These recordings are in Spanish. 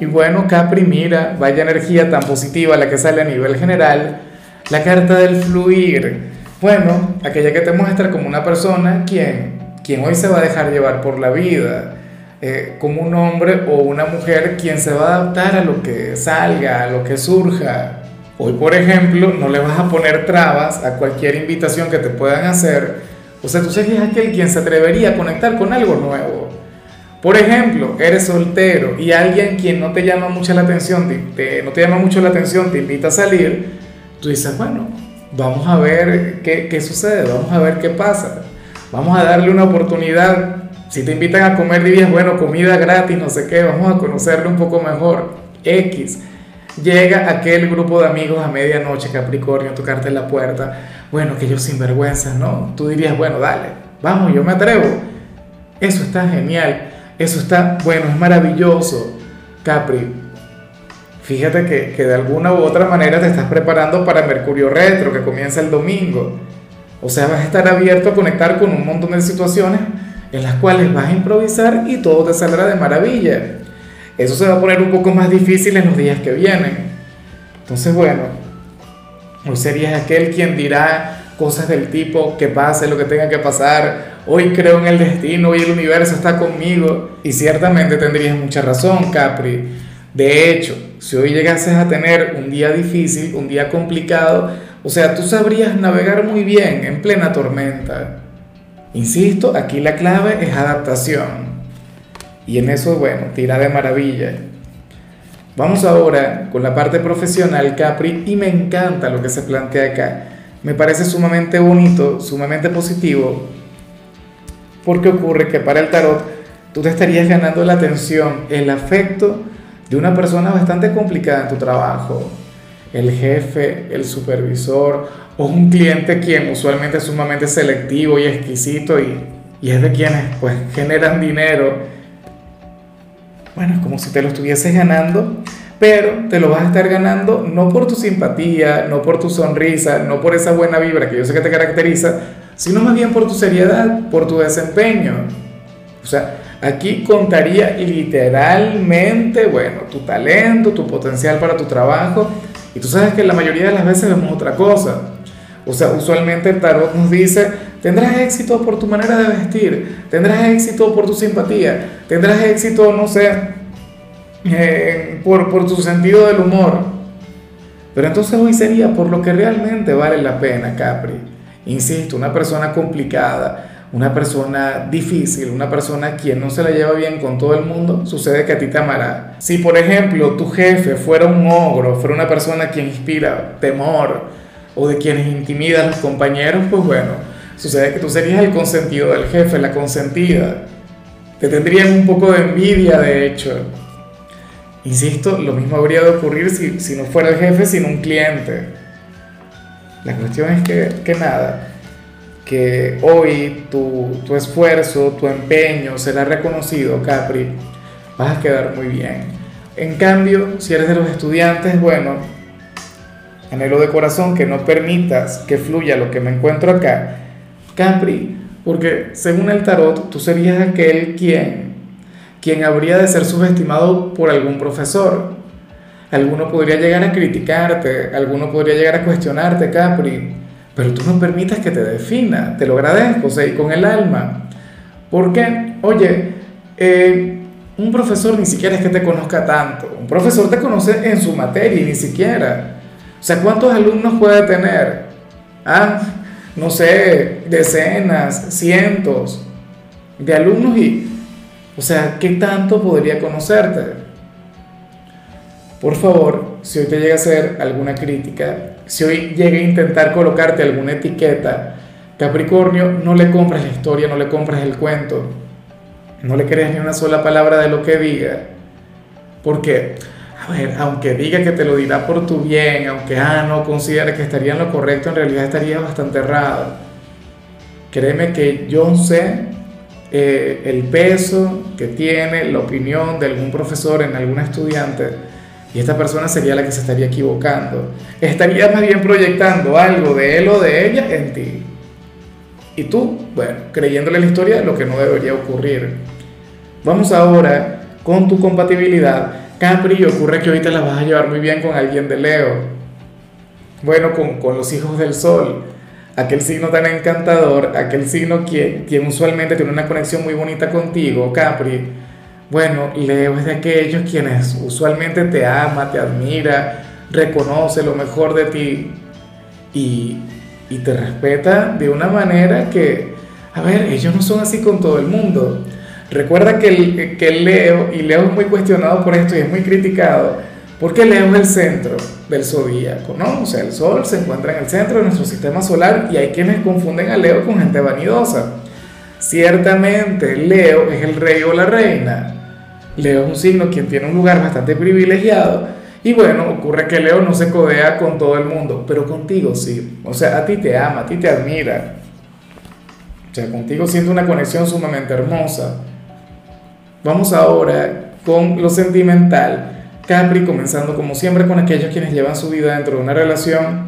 Y bueno, Capri, mira, vaya energía tan positiva la que sale a nivel general. La carta del fluir. Bueno, aquella que te muestra como una persona quien, quien hoy se va a dejar llevar por la vida. Eh, como un hombre o una mujer quien se va a adaptar a lo que salga, a lo que surja. Hoy, por ejemplo, no le vas a poner trabas a cualquier invitación que te puedan hacer. O sea, tú serías aquel quien se atrevería a conectar con algo nuevo. Por ejemplo, eres soltero y alguien quien no te llama mucho la atención, te, no te llama mucho la atención, te invita a salir, tú dices, bueno, vamos a ver qué, qué sucede, vamos a ver qué pasa, vamos a darle una oportunidad. Si te invitan a comer, dirías, bueno, comida gratis, no sé qué, vamos a conocerle un poco mejor. X. Llega aquel grupo de amigos a medianoche, Capricornio, a tocarte la puerta. Bueno, que ellos sinvergüenzas, ¿no? Tú dirías, bueno, dale, vamos, yo me atrevo. Eso está genial. Eso está, bueno, es maravilloso. Capri, fíjate que, que, de alguna u otra manera te estás preparando para Mercurio Retro, que comienza el domingo. O sea, vas a estar abierto a conectar con un montón de situaciones en las cuales vas a improvisar y todo te saldrá de maravilla. Eso se va a poner un poco más difícil en los días que vienen. Entonces, bueno, hoy serías aquel quien dirá cosas del tipo que pase lo que tenga que pasar, hoy creo en el destino, hoy el universo está conmigo. Y ciertamente tendrías mucha razón, Capri. De hecho, si hoy llegases a tener un día difícil, un día complicado, o sea, tú sabrías navegar muy bien en plena tormenta. Insisto, aquí la clave es adaptación. Y en eso, bueno, tira de maravilla. Vamos ahora con la parte profesional, Capri, y me encanta lo que se plantea acá me parece sumamente bonito, sumamente positivo, porque ocurre que para el tarot tú te estarías ganando la atención, el afecto de una persona bastante complicada en tu trabajo, el jefe, el supervisor o un cliente quien usualmente es sumamente selectivo y exquisito y, y es de quienes pues generan dinero. Bueno, es como si te lo estuvieses ganando pero te lo vas a estar ganando no por tu simpatía, no por tu sonrisa, no por esa buena vibra que yo sé que te caracteriza, sino más bien por tu seriedad, por tu desempeño. O sea, aquí contaría literalmente, bueno, tu talento, tu potencial para tu trabajo, y tú sabes que la mayoría de las veces vemos otra cosa. O sea, usualmente el tarot nos dice, tendrás éxito por tu manera de vestir, tendrás éxito por tu simpatía, tendrás éxito, no sé, eh, por, por tu sentido del humor. Pero entonces hoy sería por lo que realmente vale la pena, Capri. Insisto, una persona complicada, una persona difícil, una persona quien no se la lleva bien con todo el mundo, sucede que a ti te amará. Si por ejemplo tu jefe fuera un ogro, fuera una persona quien inspira temor o de quienes intimida a los compañeros, pues bueno, sucede que tú serías el consentido del jefe, la consentida. Te tendrían un poco de envidia, de hecho. Insisto, lo mismo habría de ocurrir si, si no fuera el jefe, sino un cliente. La cuestión es que, que nada, que hoy tu, tu, esfuerzo, tu empeño será reconocido, Capri, vas a quedar muy bien. En cambio, si eres de los estudiantes, bueno, anhelo de corazón que no permitas que fluya lo que me encuentro acá, Capri, porque según el tarot, tú serías aquel quien quien habría de ser subestimado por algún profesor. Alguno podría llegar a criticarte, alguno podría llegar a cuestionarte, Capri, pero tú no permitas que te defina, te lo agradezco, o sea, y con el alma. Porque, oye, eh, un profesor ni siquiera es que te conozca tanto, un profesor te conoce en su materia y ni siquiera. O sea, ¿cuántos alumnos puede tener? Ah, no sé, decenas, cientos de alumnos y o sea, ¿qué tanto podría conocerte? Por favor, si hoy te llega a hacer alguna crítica, si hoy llega a intentar colocarte alguna etiqueta, Capricornio, no le compres la historia, no le compres el cuento, no le creas ni una sola palabra de lo que diga, porque a ver, aunque diga que te lo dirá por tu bien, aunque, ah, no considera que estaría en lo correcto, en realidad estaría bastante errado. Créeme que yo sé eh, el peso que tiene la opinión de algún profesor en algún estudiante y esta persona sería la que se estaría equivocando. Estaría más bien proyectando algo de él o de ella en ti. Y tú, bueno, creyéndole la historia, lo que no debería ocurrir. Vamos ahora con tu compatibilidad. Capri, ocurre que ahorita la vas a llevar muy bien con alguien de Leo. Bueno, con, con los hijos del sol. Aquel signo tan encantador, aquel signo quien usualmente tiene una conexión muy bonita contigo, Capri bueno, Leo es de aquellos quienes usualmente te ama, te admira, reconoce lo mejor de ti y, te respeta de una manera que, a ver, ellos no son así con todo el mundo. Recuerda que, que Leo, y Leo es muy cuestionado por esto y es muy criticado, porque Leo es el centro del zodíaco, ¿no? O sea, el Sol se encuentra en el centro de nuestro sistema solar y hay quienes confunden a Leo con gente vanidosa. Ciertamente, Leo es el rey o la reina, Leo es un signo quien tiene un lugar bastante privilegiado. Y bueno, ocurre que Leo no se codea con todo el mundo, pero contigo sí. O sea, a ti te ama, a ti te admira. O sea, contigo siente una conexión sumamente hermosa. Vamos ahora con lo sentimental. Capri, comenzando como siempre con aquellos quienes llevan su vida dentro de una relación.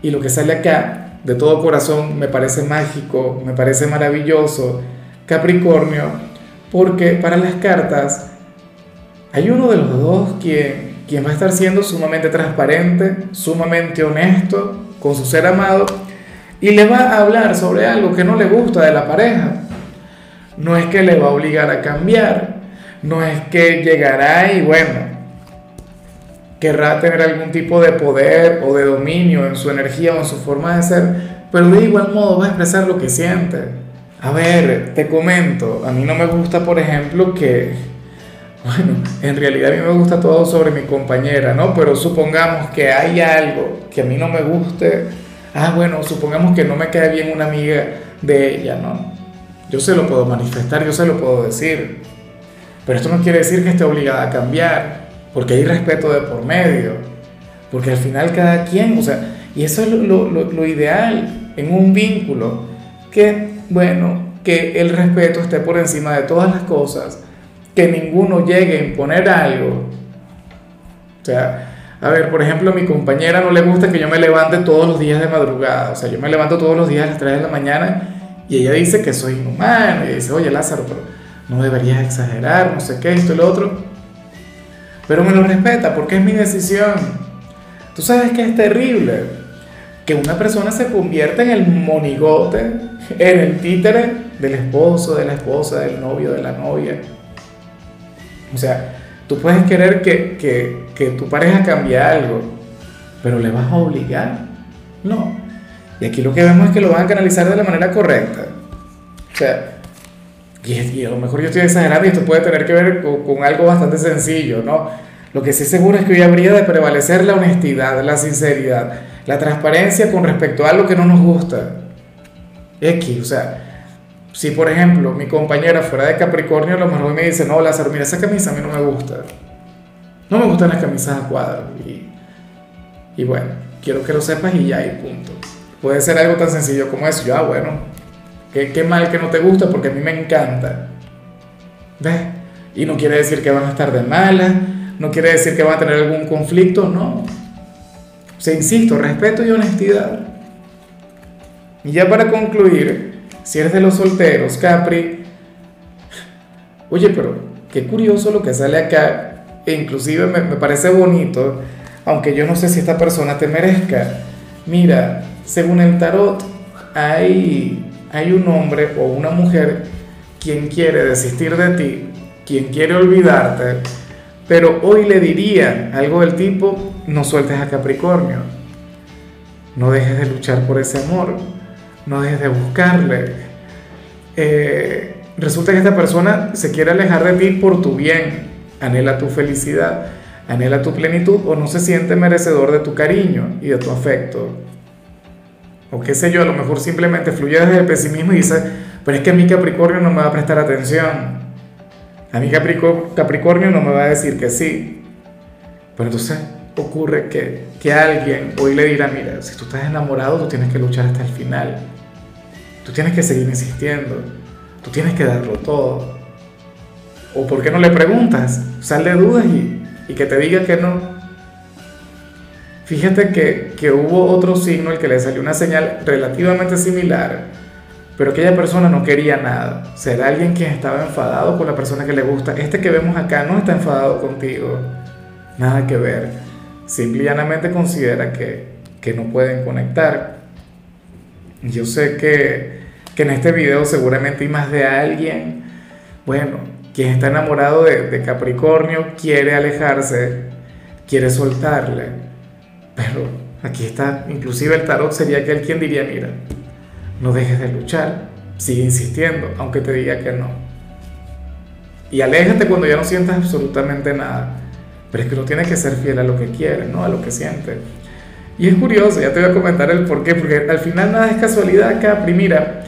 Y lo que sale acá, de todo corazón, me parece mágico, me parece maravilloso. Capricornio, porque para las cartas hay uno de los dos quien, quien va a estar siendo sumamente transparente, sumamente honesto con su ser amado y le va a hablar sobre algo que no le gusta de la pareja. No es que le va a obligar a cambiar, no es que llegará y bueno, querrá tener algún tipo de poder o de dominio en su energía o en su forma de ser, pero de igual modo va a expresar lo que siente. A ver, te comento, a mí no me gusta, por ejemplo, que, bueno, en realidad a mí me gusta todo sobre mi compañera, ¿no? Pero supongamos que hay algo que a mí no me guste. Ah, bueno, supongamos que no me cae bien una amiga de ella, ¿no? Yo se lo puedo manifestar, yo se lo puedo decir. Pero esto no quiere decir que esté obligada a cambiar, porque hay respeto de por medio. Porque al final cada quien, o sea, y eso es lo, lo, lo ideal en un vínculo, que, bueno, que el respeto esté por encima de todas las cosas que ninguno llegue a imponer algo. O sea, a ver, por ejemplo, a mi compañera no le gusta que yo me levante todos los días de madrugada. O sea, yo me levanto todos los días a las 3 de la mañana y ella dice que soy inhumano. Y dice, oye Lázaro, pero no deberías exagerar, no sé qué, esto y lo otro. Pero me lo respeta porque es mi decisión. Tú sabes que es terrible que una persona se convierta en el monigote, en el títere del esposo, de la esposa, del novio, de la novia. O sea, tú puedes querer que, que, que tu pareja cambie algo, pero le vas a obligar. No. Y aquí lo que vemos es que lo van a canalizar de la manera correcta. O sea, y, a lo mejor yo estoy exagerando y esto puede tener que ver con, con, algo bastante sencillo, ¿no? Lo que sí seguro es que hoy habría de prevalecer la honestidad, la sinceridad, la transparencia con respecto a algo que no nos gusta. X, o sea, si, por ejemplo, mi compañera fuera de Capricornio, a lo mejor me dice, no, Lázaro, mira, esa camisa a mí no me gusta. No me gustan las camisas a cuadros. Y, y bueno, quiero que lo sepas y ya, y punto. Puede ser algo tan sencillo como eso. Ya, ah, bueno, qué, mal que no te gusta porque a mí me encanta. ¿Ves? Y no quiere decir que van a estar de mala, no quiere decir que van a tener algún conflicto, no. O sea, insisto, respeto y honestidad. Y ya para concluir, si eres de los solteros, Capri, oye, pero qué curioso lo que sale acá, e inclusive me parece bonito, aunque yo no sé si esta persona te merezca. Mira, según el tarot, hay, hay un hombre o una mujer quien quiere desistir de ti, quien quiere olvidarte, pero hoy le diría algo del tipo, no sueltes a Capricornio, no dejes de luchar por ese amor no dejes de buscarle. Eh, resulta que esta persona se quiere alejar de ti por tu bien, anhela tu felicidad, anhela tu plenitud o no se siente merecedor de tu cariño y de tu afecto. O qué sé yo, a lo mejor simplemente fluye desde el pesimismo y dice, pero es que a mi Capricornio no me va a prestar atención. A mi Capricornio no me va a decir que sí. Pero entonces ocurre que, que alguien hoy le dirá, mira, si tú estás enamorado, tú tienes que luchar hasta el final. Tú tienes que seguir insistiendo. Tú tienes que darlo todo. ¿O por qué no le preguntas? Sal de dudas y que te diga que no. Fíjate que, que, hubo otro signo, el que le salió una señal relativamente similar, pero aquella persona no quería nada. Será alguien quien estaba enfadado con la persona que le gusta. Este que vemos acá no está enfadado contigo. Nada que ver. Simple y llanamente considera que, que no pueden conectar. Yo sé que, que en este video seguramente hay más de alguien, bueno, quien está enamorado de, de Capricornio quiere alejarse, quiere soltarle pero aquí está, inclusive el tarot sería aquel quien diría, mira, no dejes de luchar, sigue insistiendo, aunque te diga que no. Y aléjate cuando ya no sientas absolutamente nada. Pero es que uno tiene que ser fiel a lo que quiere, ¿no? A lo que siente. Y es curioso, ya te voy a comentar el por qué, porque al final nada es casualidad, Capri. Mira,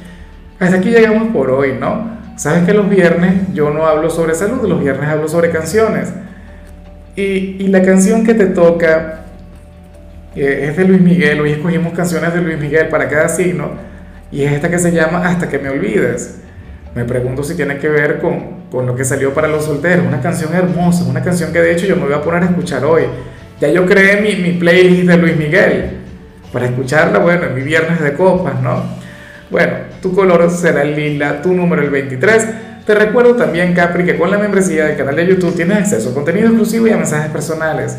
hasta aquí llegamos por hoy, ¿no? Sabes que los viernes yo no hablo sobre salud, los viernes hablo sobre canciones. Y la canción que te toca es de Luis Miguel, hoy escogimos canciones de Luis Miguel para cada signo, y es esta que se llama Hasta que me olvides. Me pregunto si tiene que ver con, con lo que salió para los solteros, una canción hermosa, una canción que de hecho yo me voy a poner a escuchar hoy. Ya yo creé mi, mi playlist de Luis Miguel, para escucharla, bueno, en mi viernes de copas, ¿no? Bueno, tu color será el lila, tu número el 23. Te recuerdo también, Capri, que con la membresía del canal de YouTube tienes acceso a contenido exclusivo y a mensajes personales.